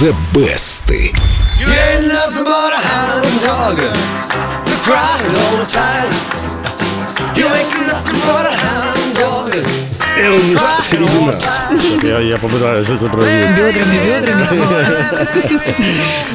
The Best. You ain't nothing but a hound dog. You're crying all the time. You ain't nothing but a hound. Элвис среди нас. Сейчас я, я попытаюсь изобразить. Бедрами, бедрами.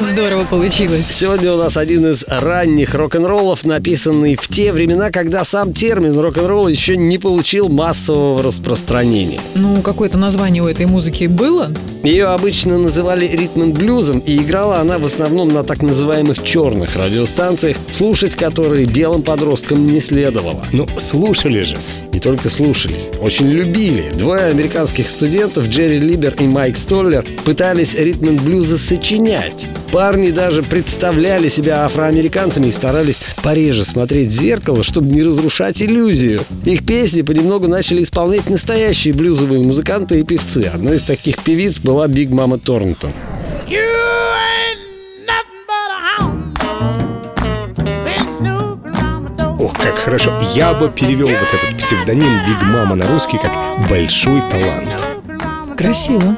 Здорово получилось. Сегодня у нас один из ранних рок-н-роллов, написанный в те времена, когда сам термин рок-н-ролл еще не получил массового распространения. Ну, какое-то название у этой музыки было? Ее обычно называли ритм блюзом, и играла она в основном на так называемых черных радиостанциях, слушать которые белым подросткам не следовало. Ну, слушали же. Не только слушали, очень любили. Двое американских студентов, Джерри Либер и Майк Столлер, пытались ритм блюза сочинять. Парни даже представляли себя афроамериканцами и старались пореже смотреть в зеркало, чтобы не разрушать иллюзию. Их песни понемногу начали исполнять настоящие блюзовые музыканты и певцы. Одной из таких певиц была Биг Мама Торнтон. Ох, как хорошо. Я бы перевел вот этот псевдоним Big Mama на русский как «большой талант». Красиво.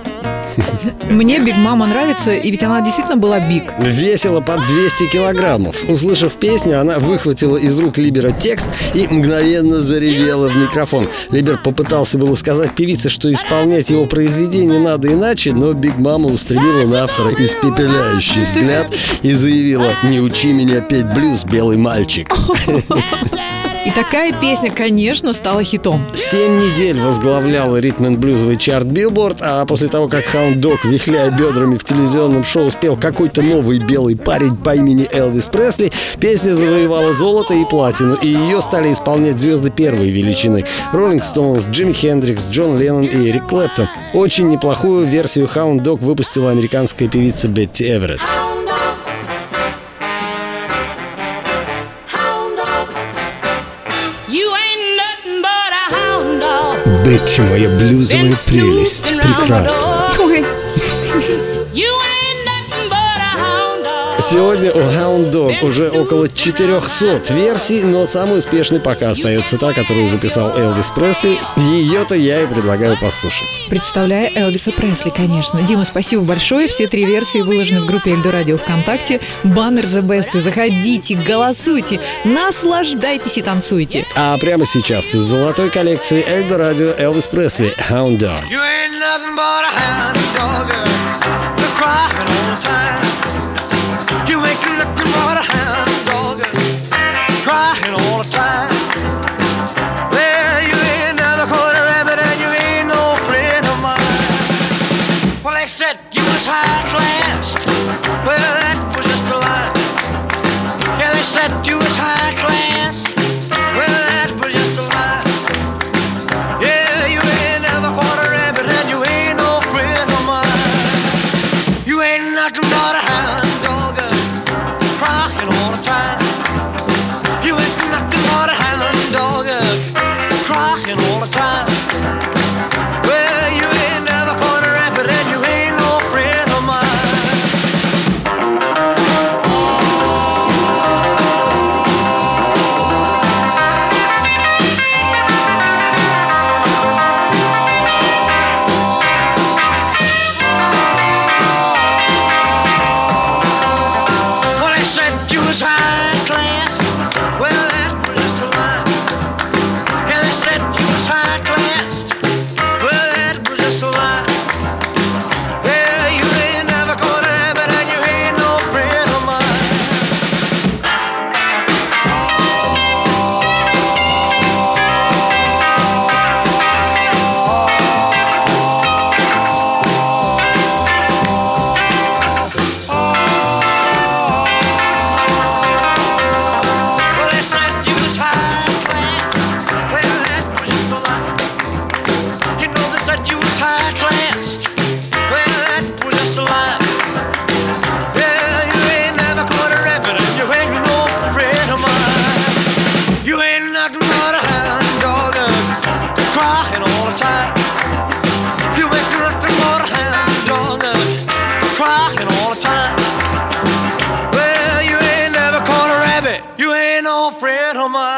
Мне Big Mama нравится, и ведь она действительно была big. Весила под 200 килограммов. Услышав песню, она выхватила из рук Либера текст и мгновенно заревела в микрофон. Либер попытался было сказать певице, что исполнять его произведение надо иначе, но Big Mama устремила на автора испепеляющий взгляд и заявила «Не учи меня петь блюз, белый мальчик». И такая песня, конечно, стала хитом. Семь недель возглавлял ритм-блюзовый чарт Билборд, а после того, как Hound Dog, вихляя бедрами в телевизионном шоу, спел какой-то новый белый парень по имени Элвис Пресли, песня завоевала золото и платину, и ее стали исполнять звезды первой величины. Rolling Stones, Джимми Хендрикс, Джон Леннон и Эрик Клэптон. Очень неплохую версию Hound Dog выпустила американская певица Бетти Эверетт. Бетти, моя блюзовая прелесть, прекрасно. Сегодня у Hound Dog уже около 400 версий, но самый успешный пока остается та, которую записал Элвис Пресли. Ее-то я и предлагаю послушать. Представляя Элвиса Пресли, конечно. Дима, спасибо большое. Все три версии выложены в группе Эльдо Радио ВКонтакте. Баннер The Best. Заходите, голосуйте, наслаждайтесь и танцуйте. А прямо сейчас из золотой коллекции Эльдо Радио Элвис Пресли Hound Dog. high my